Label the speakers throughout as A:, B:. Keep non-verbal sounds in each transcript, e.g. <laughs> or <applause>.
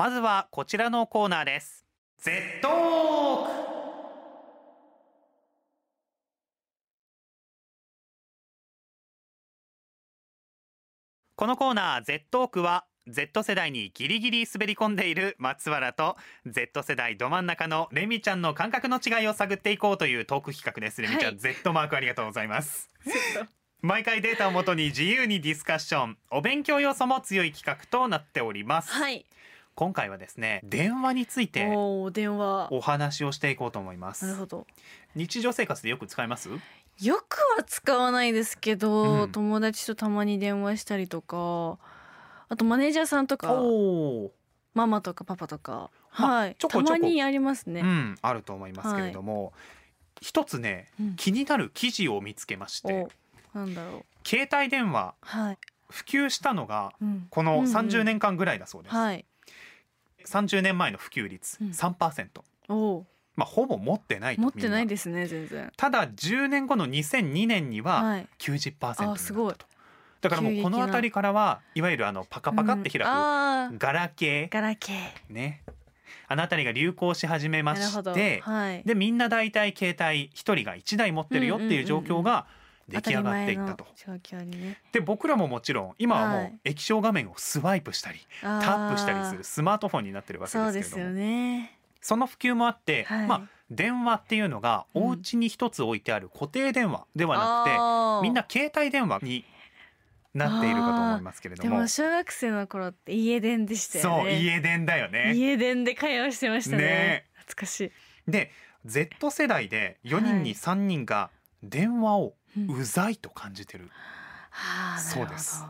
A: まずはこちらのコーナーです。Z トーク。このコーナー Z トークは Z 世代にギリギリ滑り込んでいる松原と Z 世代ど真ん中のレミちゃんの感覚の違いを探っていこうというトーク企画です。レミちゃん、
B: はい。
A: Z マークありがとうございます。毎回データをもとに自由にディスカッションお勉強要素も強い企画となっております、
B: はい
A: 今回はですね電話について
B: おー電話。
A: お話をしていこうと思います。
B: なるほど。
A: 日常生活でよく使います？
B: よくは使わないですけど、
A: うん。
B: 友達とたまに電話したりとかあとマネージャーさんとかママとかパパとか。
A: まあ
B: はい。たまにありますね、
A: うんあると思いますけれども、一つね
B: うん。
A: 気になる記事を見つけまして
B: おなんだろう。
A: 携帯電話
B: はい、
A: 普及したのが
B: うん。
A: この
B: うんうん。
A: 30年間ぐらいだそうです、
B: はい
A: 30年前の普及率
B: うん。
A: 3%、
B: お
A: まあほぼ持ってないと
B: 持ってないですね全然。
A: ただ10年後の2002年には
B: はい。
A: 90%になったと、
B: あすごい。
A: だからもうこの辺りからはいわゆるあのパカパカって開く
B: うん
A: ガラケー。
B: ガラケー。
A: ね。あの辺りが流行し始めまして
B: はい。
A: でみんな大体携帯一人が1台持ってるよっていう状況が出来上がっていったと。
B: ね。
A: で僕らももちろん今はもう
B: はい。
A: 液晶画面をスワイプしたり
B: タ
A: タップしたりするスマートフォンになってるわけ
B: です
A: けれども。
B: ね。
A: その普及もあって、
B: はい。
A: まあ電話っていうのが
B: うん。
A: お家に一つ置いてある固定電話ではなくて、
B: あー。
A: みんな携帯電話になっているかと思いますけれども。
B: でも小学生の頃って家電でしたよね。
A: そう家電だよね。
B: 家電で会話してましたね。
A: ね。
B: 懐かしい、
A: で Z 世代で4人に3人が電話を
B: うん。
A: うざいと感じてる、
B: はあ
A: そうです。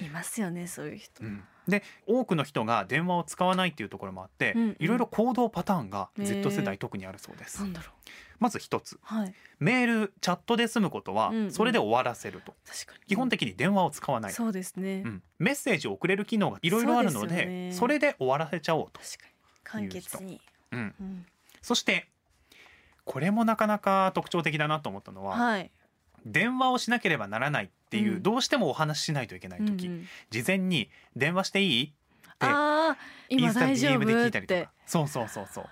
B: いますよねそういう人、
A: うん。で多くの人が電話を使わないっていうところもあって、
B: うんうん。
A: いろいろ行動パターンが Z 世代特にあるそうです、
B: なんだろう。
A: まず一つ。
B: はい。
A: メールチャットで済むことは
B: うんうん。
A: それで終わらせると、
B: 確かに。
A: 基本的に電話を使わない、
B: そうですね、
A: うん。メッセージを送れる機能がいろいろあるので
B: ね。
A: それで終わらせちゃおうと、
B: 確かに。簡潔に、
A: うん、
B: うん、
A: そしてこれもなかなか特徴的だなと思ったのは、
B: はい
A: 電話をしなければならないっていう、
B: うん。
A: どうしてもお話ししないといけない時、
B: うんうん。
A: 事前に電話していいってインスタ DM で聞いたりと
B: て
A: か。そうそうそうそう。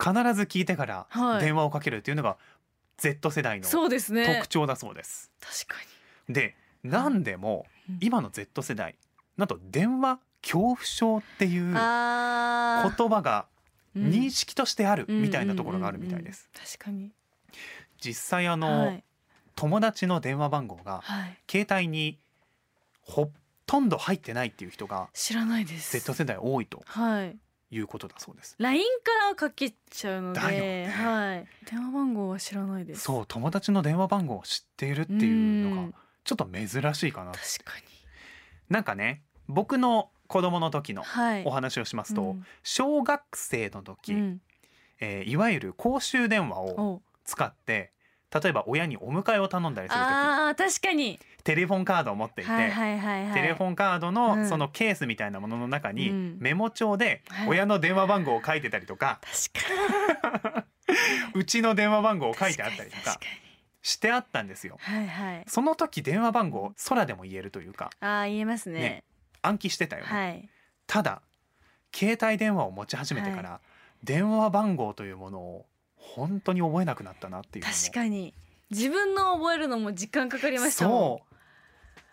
A: 必ず聞いてから
B: はい。
A: 電話をかけるっていうのが Z 世代の特徴だそうです。
B: 確か
A: でなんでも
B: うん。
A: 今の Z 世代なんと電話恐怖症っていう
B: に
A: 言葉が
B: うん。
A: 認識としてあるみたいなところがあるみたいです。
B: 確かに。
A: 実際あの、
B: はい
A: 友達の電話番号が
B: はい。
A: 携帯にほとんど入ってないっていう人が
B: 知らないです。
A: Z 世代多いと
B: はい。
A: いうことだそうです。
B: LINE からかけちゃうので、
A: ね。
B: はい。電話番号は知らないです。
A: そう友達の電話番号を知っているっていうの
B: うん。
A: がちょっと珍しいかな
B: 確かに。
A: なんかね僕の子供の時の
B: はい。
A: お話をしますと、
B: うん。
A: 小学生の時、
B: うん。
A: えーいわゆる公衆電話を
B: お。
A: 使って例えば親にお迎えを頼んだりする時。
B: あー確かに。
A: テレフォンカードを持っていて、
B: はいはいはいはい。
A: テレフォンカード
B: うん。
A: のそのケースみたいなものの中に
B: うん。
A: メモ帳で
B: はい。
A: 親の電話番号を書いてたりとか、
B: 確かに。
A: うちの電話番号を書いてあったりとかしてあったんですよ。
B: にはいはい。
A: その時電話番号空でも言えるというか。
B: あー言えますね。
A: ね暗記してたよね。
B: はい。
A: ただ携帯電話を持ち始めてから、電話番号というものを本当に覚えなくなったなっていう
B: 確かに。自分の覚えるのも時間かかりましたもん。
A: そう。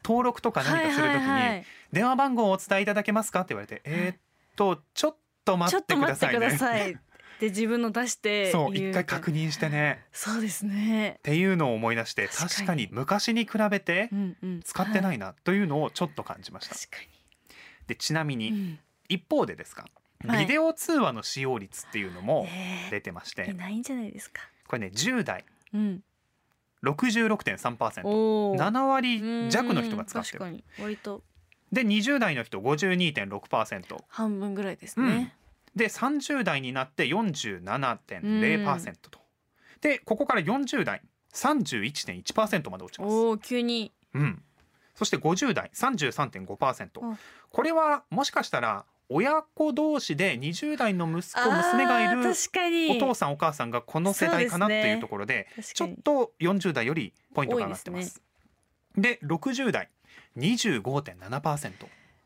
A: 登録とか何かするときに、電話番号をお伝えいただけますかって言われて、えーっとちょっと待
B: ちょってと
A: っくださいね。
B: 待ってくださいで自分の出して <laughs>
A: そう
B: 言
A: 一回確認してね。
B: そうですね。
A: っていうのを思い出して
B: 確かに。
A: 昔に比べて使ってないいなというのをちょっと感じました、
B: 確か
A: でちなみに、一方でですか？
B: はい
A: ビデオ通話の使用率っていうのも
B: え
A: 出てまして、
B: ーいないんじゃないですか。
A: これね10代
B: うん。
A: 66.3%
B: おー。
A: 7割弱の人が使ってる。
B: うん確かに。割と。
A: で20代の人52.6%
B: 半分ぐらいです
A: うん。
B: ね、
A: で30代になって47.0%と、でここから40代31.1%まで落ちます、
B: おお急に。
A: うん、そして50代33.5%
B: あ
A: これはもしかしたら親子同士で20代の息子娘がいるお父さんお母さんがこの世代かなっていうところで
B: 確
A: ちょっと40代よりポイントが上がってま
B: 多いです
A: で60代25.7%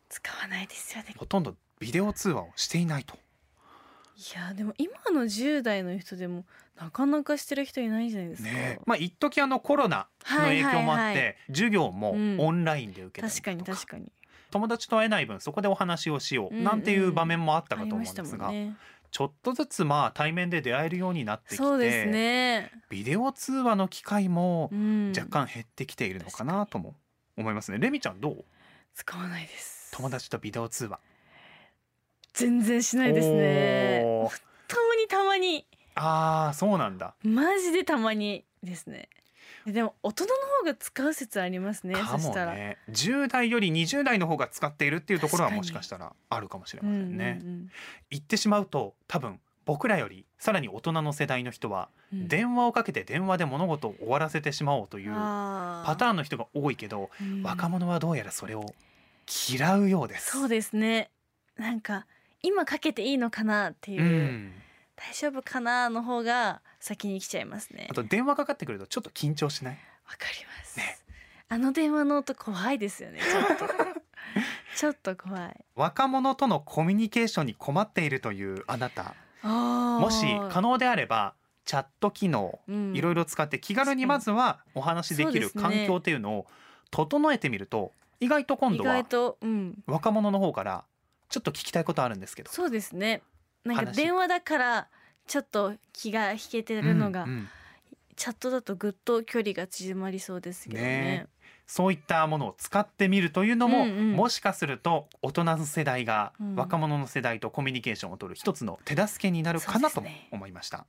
B: 使わないですよね。
A: ほとんどビデオ通話をしていないと。
B: いやでも今の10代の人でもなかなかしてる人いないじゃないですか、
A: ねまあ一時あのコロナの影響もあって、授業も
B: うん。
A: オンラインで受けたり
B: 確かに
A: とか
B: 確かに
A: 友達と会えない分そこでお話をしよう
B: うん
A: なんていう場面もあったかと思うんですが、ちょっとずつまあ対面で出会えるようになってき
B: そうです
A: て、
B: ね、
A: ビデオ通話の機会も
B: うん、
A: 若干減ってきているのかなとも思いますね。レミちゃんどう？
B: 使わないです。
A: 友達とビデオ通話。
B: 全然しないですね。
A: おー。
B: たまにたまに。
A: ああそうなんだ。
B: マジでたまにですねでも大人の方が使う説ありますね
A: か
B: そしたら、
A: もね10代より20代の方が使っているっていうところは
B: 確かに
A: もしかしたらあるかもしれ
B: うんうんうん
A: ません。ね。言ってしまうと多分僕らよりさらに大人の世代の人は
B: うん。
A: 電話をかけて電話で物事を終わらせてしまおうというパ
B: パ
A: ターンの人が多いけど若者はどうやらそれを嫌うようです。
B: そうですね。なんか今かけていいのかなっていう、
A: うん
B: 大丈夫かなの方が先に来ちゃいますね。
A: あと電話かかってくるとちょっと緊張しない？
B: わかります、
A: ね。
B: あの電話の音怖いですよね。ちょっと。<laughs> ちょっと怖い。
A: 若者とのコミュニケーションに困っているというあなた。
B: も
A: もし可能であればチャット機能いろいろ使って気軽にまずはお話しできる環境っていうのを整えてみると意外と今
B: 意
A: 度は若者の方からちょっと聞きたいことあるんですけど。
B: そうですねなんか
A: 話。
B: 電話だからちょっと気が引けてるのが、
A: うんうん。
B: チャットだとぐっと距離が縮まりそうですけどね。
A: ねそういったものを使ってみるというのも、
B: うんうん。
A: もしかすると大人の世代が
B: うん
A: 若者の世代とコミュニケーションを取る一つの手助けになるかなと思いました。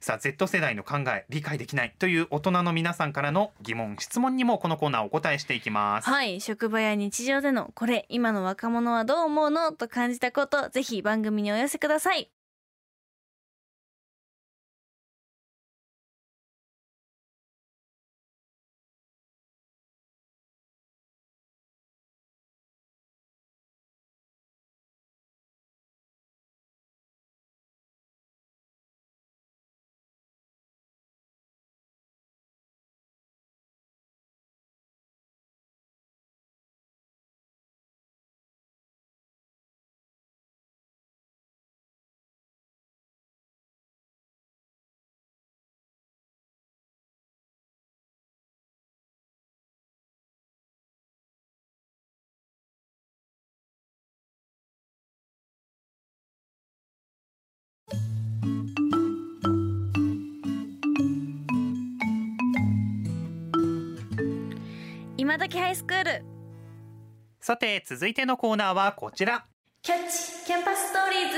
A: さあ Z 世代の考え理解できないという大人の皆さんからの疑問質問にもこのコーナーお答えしていきます。
B: はい。職場や日常でのこれ今の若者はどう思うの？と感じたことぜひ番組にお寄せください。今時ハイスクール。
A: さて続いてのコーナーはこちら。
B: キャッチキャンパスストーリーズ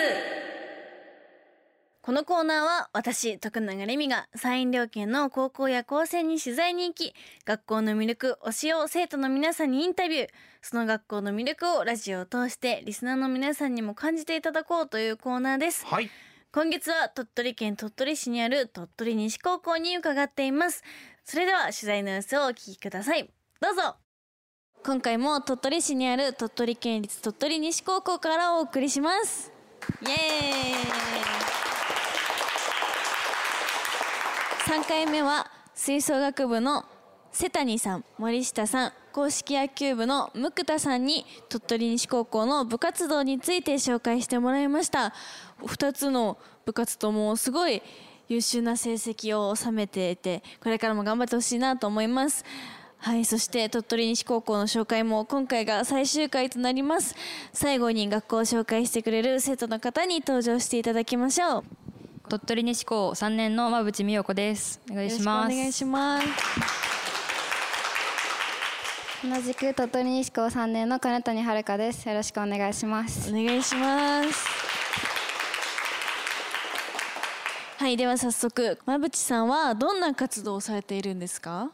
B: このコーナーは私徳永レミが山陰両県の高校や高専に取材に行き学校の魅力推しを生徒の皆さんにインタビュー。その学校の魅力をラジオを通してリスナーの皆さんにも感じていただこうというコーナーです。
A: はい。
B: 今月は鳥取県鳥取市にある鳥取西高校に伺っています。それでは取材の様子をお聞きくださいどうぞ。今回も鳥取市にある鳥取県立鳥取西高校からお送りします。イエーイ。3回目は吹奏楽部の瀬谷さん森下さん公式野球部の向田さんに鳥取西高校の部活動について紹介してもらいました。2つの部活ともすごい優秀な成績を収めていてこれからも頑張ってほしいなと思います。はいそして鳥取西高校の紹介も今回が最終回となります。最後に学校を紹介してくれる生徒の方に登場していただきましょう。
C: 鳥取西高3年の馬淵美代子です。お願いします。
B: お願いします。
D: 同じく鳥取西高3年の金谷遥です。よろしくお願いします。
B: お願いします。はいでは早速馬淵さんはどんな活動をされているんですか？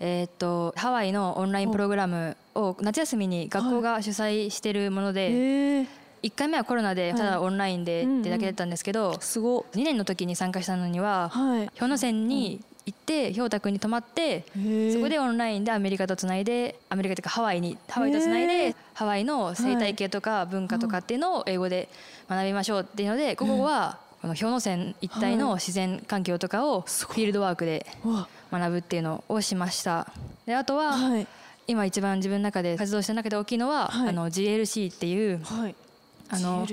C: えーっとハワイのオンラインプログラムを夏休みに学校が主催しているもので、
B: へえ
C: 1回目はコロナでただオンラインでってだけだったんですけど、
B: すご
C: 2年の時に参加したのには
B: はい。
C: 氷ノ山に行って氷太くんに泊まってそこでオンラインでアメリカとつないでアメリカというかハワイにハワイとつない
B: へ
C: でハワイの生態系とか文化とかっていうのを英語で学びましょうっていうのでここはこの氷ノ山一帯の自然環境とかをフィールドワークで
B: わ。
C: 学ぶっていうのをしました。であとは、
B: はい。
C: 今一番自分の中で活動した中で大きいのは、
B: はい。
C: あの GLC っていう
B: はい。
C: あの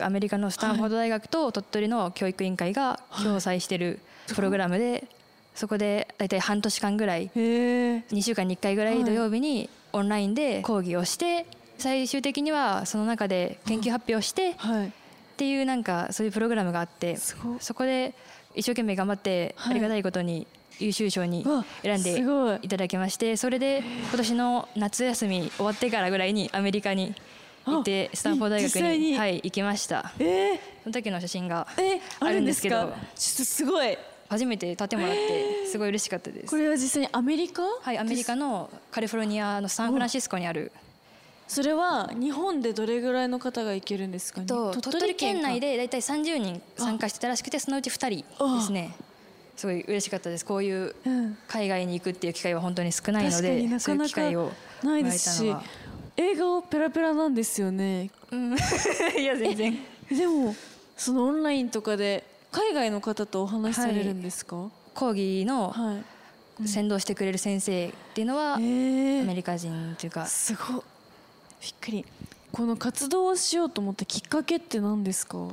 C: アメリカのスタンフォード大学と鳥取の教育委員会が共催してるプログラムで、そこで大体半年間ぐらい
B: へえ
C: 2週間に1回ぐらい土曜日にオンラインで講義をして最終的にはその中で研究発表して
B: はい
C: っていうなんかそういうプログラムがあってそこで一生懸命頑張って
B: はい。
C: ありがたいことに優秀賞に
B: わ
C: 選んで
B: い。
C: いただきましてそれで今年の夏休み終わってからぐらいにアメリカに行って
B: あ
C: スタンフォード大学
B: に
C: に。はい行きました。
B: えー、
C: その時の写真が
B: え
C: あるんですけど
B: あるんですか？ちょっとすごい。
C: 初めて撮ってもらってすごい嬉しかったです。
B: これは実際にアメリカ？
C: はいアメリカのカリフォルニアのサンフランシスコにある
B: それは日本でどれぐらいの方が行けるんですかね？
C: と鳥取県内
B: で
C: で大体30人参加してたらしくてそのうち2人ですね。すごい嬉しかったです。こういう
B: うん。
C: 海外に行くっていう機会は本当に少ないの
B: 確かに
C: でそういう
B: なかなか
C: 機会を
B: ないですし英語ペラペラなんですよね。
C: うん。<laughs> いや全然。
B: でもそのオンラインとかで海外の方とお話しされるんですか？は
C: 講義の
B: い、
C: 先導してくれる先生っていうのはア
B: え。ー、
C: メリカ人というか。
B: すごいびっくり。この活動をしようと思ったきっかけって何ですか？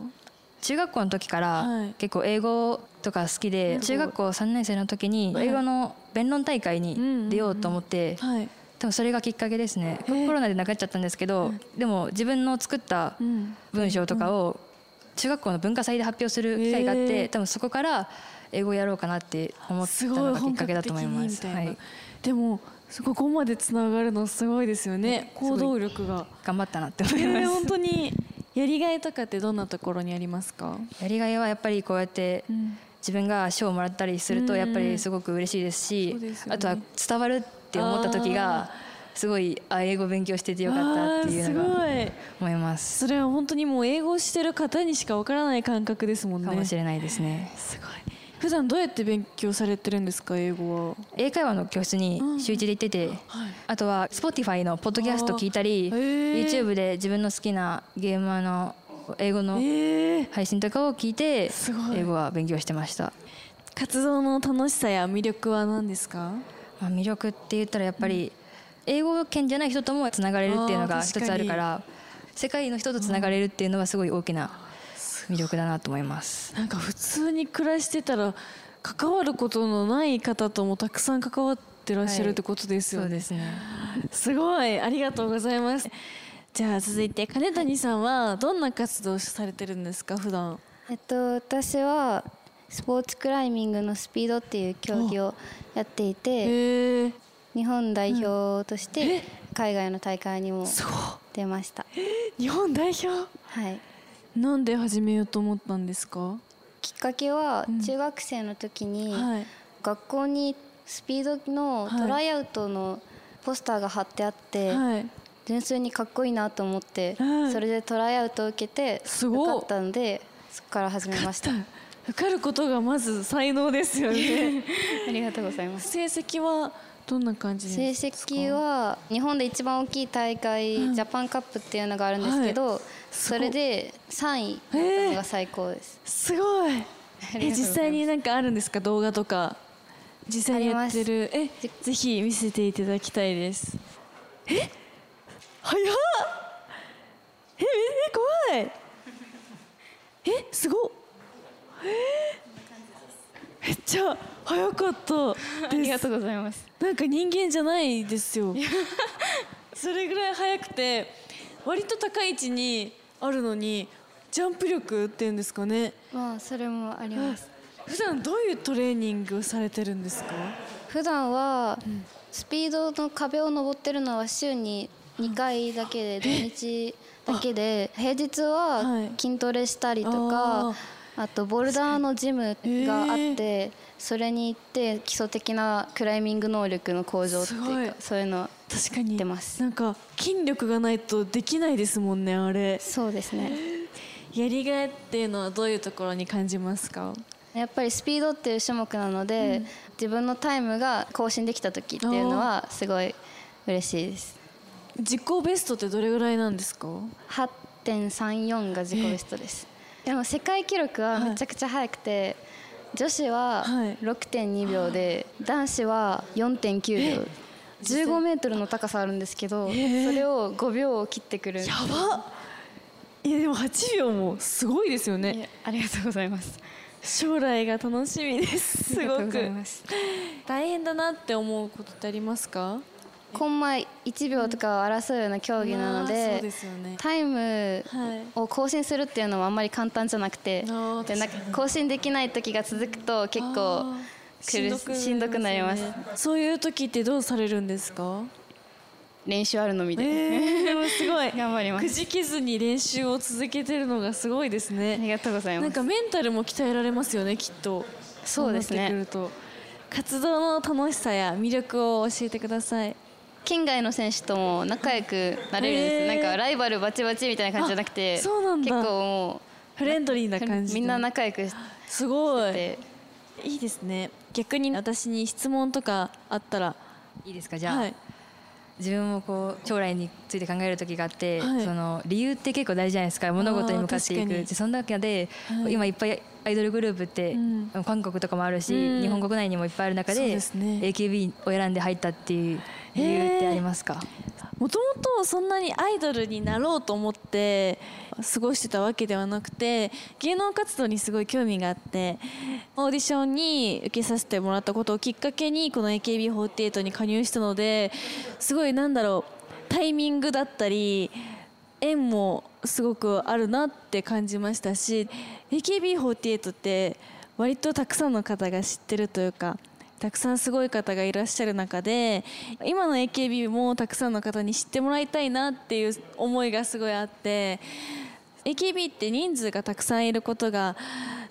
C: 中学校の時か
B: はい。
C: ら結構英語とか好きで中学校3年生の時に
B: はい。
C: 英語の弁論大会に出ようと思って
B: はい、
C: 多分それがきっかけですね。コロナでなくなっちゃったんですけどでも自分の作った
B: うん、
C: 文章とかを中学校の文化祭で発表する機会があって多分そこから英語をやろうかなって思ったのがきっかけだと思います。
B: にみたいな、
C: はい、
B: でもここまでつながるのすごいですよね。行動力が。
C: 頑張ったなって思い
B: えー
C: ます。
B: 本当にやりがいとかってどんなところにありますか、
C: やりがいはやっぱりこうやって
B: うん。
C: 自分が賞をもらったりすると
B: うん。
C: やっぱりすごく嬉しいですし、
B: そうですよね。
C: あとは伝わるって思った時がすごいあ英語勉強しててよかったっていうのが思います。
B: それは本当にもう英語をしてる方にしかわからない感覚ですもんね。
C: かもしれないですね。
B: すごい普段どうやって勉強されてるんですか英語は？
C: 英会話の教室に週一で行ってて、
B: はい。
C: あとは Spotify のポッドキャスト聞いたり YouTube で自分の好きなゲーマーの英語の
B: えー、
C: 配信とかを聞いて
B: すごい。
C: 英語は勉強してました、
B: 活動の楽しさや魅力は何ですか？
C: まあ、魅力って言ったらやっぱり英語圏じゃない人ともつながれるっていうのが一つあるから世界の人とつながれるっていうのはすごい大きな魅力だなと思います。
B: なんか普通に暮らしてたら関わることのない方ともたくさん関わってらっしゃるってことですよね、
C: そうですね。
B: すごい。ありがとうございます。じゃあ続いて金谷さんはどんな活動をされてるんですか普段？
D: えっと私はスポーツクライミングのスピードっていう競技をやっていて日本代表として海外の大会にも出ました。
B: 日本代表？
D: はい
B: なんで始めようと思ったんですか？
D: きっかけは
B: うん。
D: 中学生の時に
B: はい。
D: 学校にスピードのトライアウトのポスターが貼ってあって
B: はい。
D: 純粋にかっこいいなと思って
B: はい。
D: それでトライアウトを受けて
B: すごい
D: 受かったのでそこから始めました。
B: 受かることがまず才能ですよね。<laughs>
D: ありがとうございます。
B: 成績はどんな感じ
D: 成績は日本で一番大きい大会、
B: うん。
D: ジャパンカップっていうのがあるんですけど、
B: すごい。
D: それで3位だったのが最高です、
B: すごい。
D: ありがとうござい
B: え実際になんかあるんですか？動画とか。実際にやってる。え
D: じ
B: ぜひ見せていただきたいです。え？早っ！ええ怖い。えすごっ。え？めっちゃ早かった
D: あ
B: です。
D: りがとうございます
B: なんか人間じゃないですよ。それぐらい速くて割と高い位置にあるのにジャンプ力っていうんですかね。
D: まあそれもあります。
B: 普段どういうトレーニングをされてるんですか？
D: 普段はスピードの壁を登ってるのは週に2回だけで土日だけで平日
B: は
D: はい筋トレしたりとかあとボルダーのジムがあってそれに行って基礎的なクライミング能力の向上って
B: い
D: いうかそういうの
B: 確かに
D: 出ます。
B: なんか筋力がないとできないですもんねあれ。
D: そうですね。
B: やりがいっていうのはどういうところに感じますか？
D: やっぱりスピードっていう種目なので、自分のタイムが更新できた時っていうのはすごい嬉しいです。
B: 自己ベストってどれぐらいなんですか
D: ？8.34が自己ベストです、でも世界記録はめちゃくちゃ速くて、女子は
B: はい。
D: 6.2秒で、男子は4.9秒。15メートルの高さあるんですけど、
B: え
D: それを5秒を切ってくる。
B: やば。っいやでも8秒もすごいですよね。
D: えありがとうございます。
B: 将来が楽しみです。すごく。大変だなって思うことってありますか？
D: コンマ1秒とかを争うような競技なの
B: まあ
D: で,、
B: そうですよね。
D: タイム
B: はい。
D: を更新するっていうのはあんまり簡単じゃなくて
B: あー
D: でなんか更新できない時が続くと結構ししんどくなります
B: よねそういう時ってどうされるんですか？
D: 練習あるのみで、
B: えー、すごい。<laughs>
D: 頑張ります。
B: くじけずに練習を続けてるのがすごいです
D: あ
B: ね
D: りがとうございます。
B: なんかメンタルも鍛えられますよねきっと。
D: そうですね。
B: 活動の楽しさや魅力を教えてください
D: 県外の選手とも仲良くなれるんです、
B: へー。
D: なんかライバルバチバチみたいな感じじゃなくて結構も
B: フレンドリーな
D: う
B: 感じで
D: みんな仲良くし
B: すごい。
D: て
B: いいですね。逆に私に質問とかあったら
C: いいですか？じゃあ、
B: はい。
C: 自分もこう将来について考える時があって、
B: はい。
C: その理由って結構大事じゃないですか。物事に向かっていく。でその中で、
B: はい。
C: 今いっぱいアイドルグループって、
B: うん。
C: 韓国とかもあるし、
B: うん。
C: 日本国内にもいっぱいある中で
B: ですね。
C: AKB を選んで入ったっていう理由ってありますか、
B: もともとそんなにアイドルになろうと思って過ごしてたわけではなくて芸能活動にすごい興味があってオーディションに受けさせてもらったことをきっかけにこの AKB48 に加入したのですごいなんだろうタイミングだったり縁もすごくあるなって感じましたし AKB48 って割とたくさんの方が知ってるというかたくさんすごい方がいらっしゃる中で今の AKB もたくさんの方に知ってもらいたいなっていう思いがすごいあって AKB って人数がたくさんいることが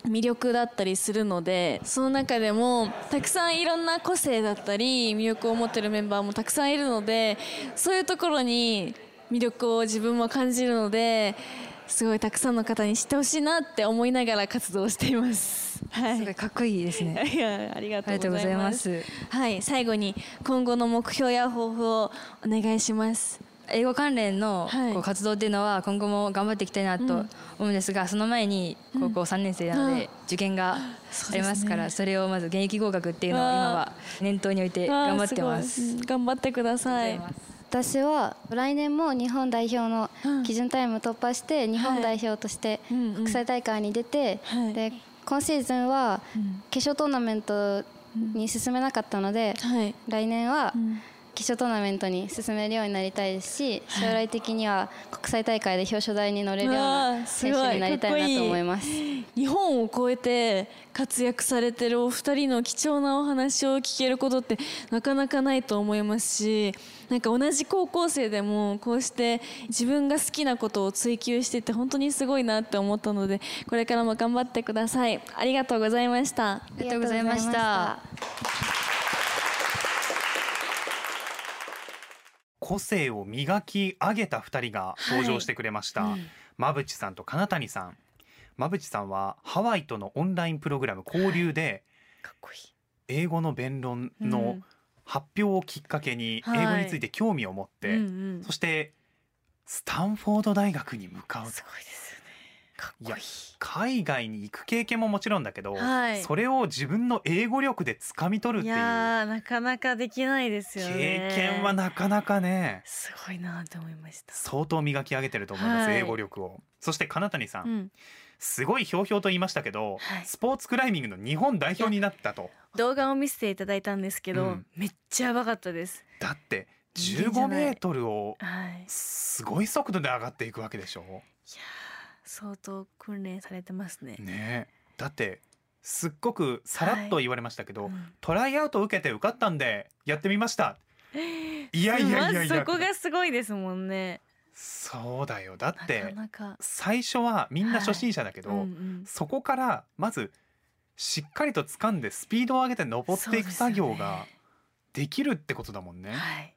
B: 魅力だったりするのでその中でもたくさんいろんな個性だったり魅力を持ってるメンバーもたくさんいるのでそういうところに魅力を自分も感じるのですごいたくさんの方に知ってほしいなって思いながら活動しています。はい。
C: すごいかっこいいですね。<laughs>
B: いやありが
C: あ
B: とうご
C: ざい
B: ま。
C: ます。す
B: はい、最後に今後の目標や抱負をお願いします。
C: 英語関連の
B: はい。
C: こう活動っていうのは今後も頑張っていきたいなと思うんですが、その前に高校3年生なので受験がありますからそれをまず現役合格っていうのを今は念頭に置いて頑張ってます。
B: 頑張ってください。
D: 私は来年も日本代表の
B: うん。
D: 基準タイム突破して日本代表として国際大会に出て、
B: はい。
D: で今シーズンは
B: うん。
D: 決勝トーナメントに進めなかったので、
B: はい。
D: 来年は
B: うん
D: 決勝トーナメントに進めるようになりたいですし将来的には国際大会で表彰台に乗れるような
B: ー
D: 選手になりたいなと思います。
B: 日本を超えて活躍されてるお二人の貴重なお話を聞けることってなかなかないと思いますしなんか同じ高校生でもこうして自分が好きなことを追求してて本当にすごいなって思ったのでこれからも頑張ってください。ありがとうございました。
C: ありがとうございました。
A: 個性を磨き上げた二人が登場してくれました、馬淵さんと金谷さん。馬淵さんはハワイとのオンラインプログラム交流で
B: かっこいい。
A: 英語の弁論
B: う
A: の
B: ん。
A: 発表をきっかけに
B: はい。
A: 英語について興味を持って、そしてスタンフォード大学に向かう
B: すごいです
A: いや海外に行く経験ももちろんだけど、
B: はい。
A: それを自分の英語力で掴み取るっ
B: い
A: ていう。
B: やーなかなかできないですよね。
A: 経験はなかなかね。
B: すごいなと思いました。
A: 相当磨き上げてると思います、
B: はい。
A: 英語力を。そして金谷さん、
B: うん。
A: すごいひょうひょうと言いましたけど、
B: はい。
A: スポーツクライミングの日本代表になったと。
B: 動画を見せていただいたんですけど、
A: うん。
B: めっちゃやばかったです。
A: だって
B: 人間じゃ
A: 15
B: ない。
A: メートルを
B: はい。
A: すごい速度で上がっていくわけでしょ？
B: いやー相当訓練されてますね。
A: ねえ。だってすっごくさらっと言われましたけど、
B: うん。
A: トライアウト受けて受かったんでやってみました。<laughs> いやいやいやいや。
B: そこがすごいですもんね。
A: そうだよ。だって最初はみんな初心者だけど、
B: うんうん。
A: そこからまずしっかりと掴んでスピードを上げて登っていく作業ができるってことだもんね。
B: はい
A: 恐ろしい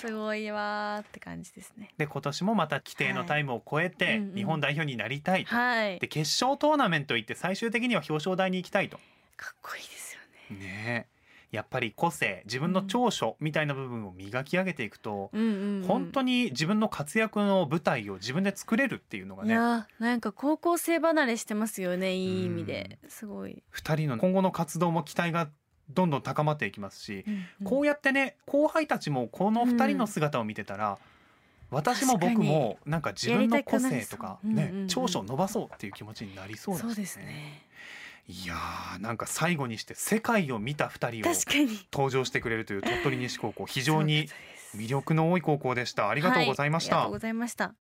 B: す
A: よ。
B: ごいわーって感じですね。
A: で今年もまた規定のタイムを超えて日本代表になりたいと。
B: はい。
A: で決勝トーナメント行って最終的には表彰台に行きたいと。
B: かっこいいですよね。
A: ねえ。やっぱり個性自分の長所みたいな部分を磨き上げていくと、
B: うんうん、うん、
A: 本当に自分の活躍の舞台を自分で作れるっていうのがね。
B: いやーなんか高校生離れしてますよねいい意味で。すごい、
A: 2人の今後の活動も期待がどんどん高まっていきますし、
B: うんうん。
A: こうやってね後輩たちもこの2人の姿を見てたら、私も僕もなんか自分の個性とかね
E: う。うんうんうん。
A: 長所を伸ばそうっていう気持ちになりそう
E: です
A: ね。
E: ね
A: いやーなんか最後にして世界を見た二人を登場してくれるという鳥取西高校非常に魅力の多い高校でした。ありがとうございました。
E: はい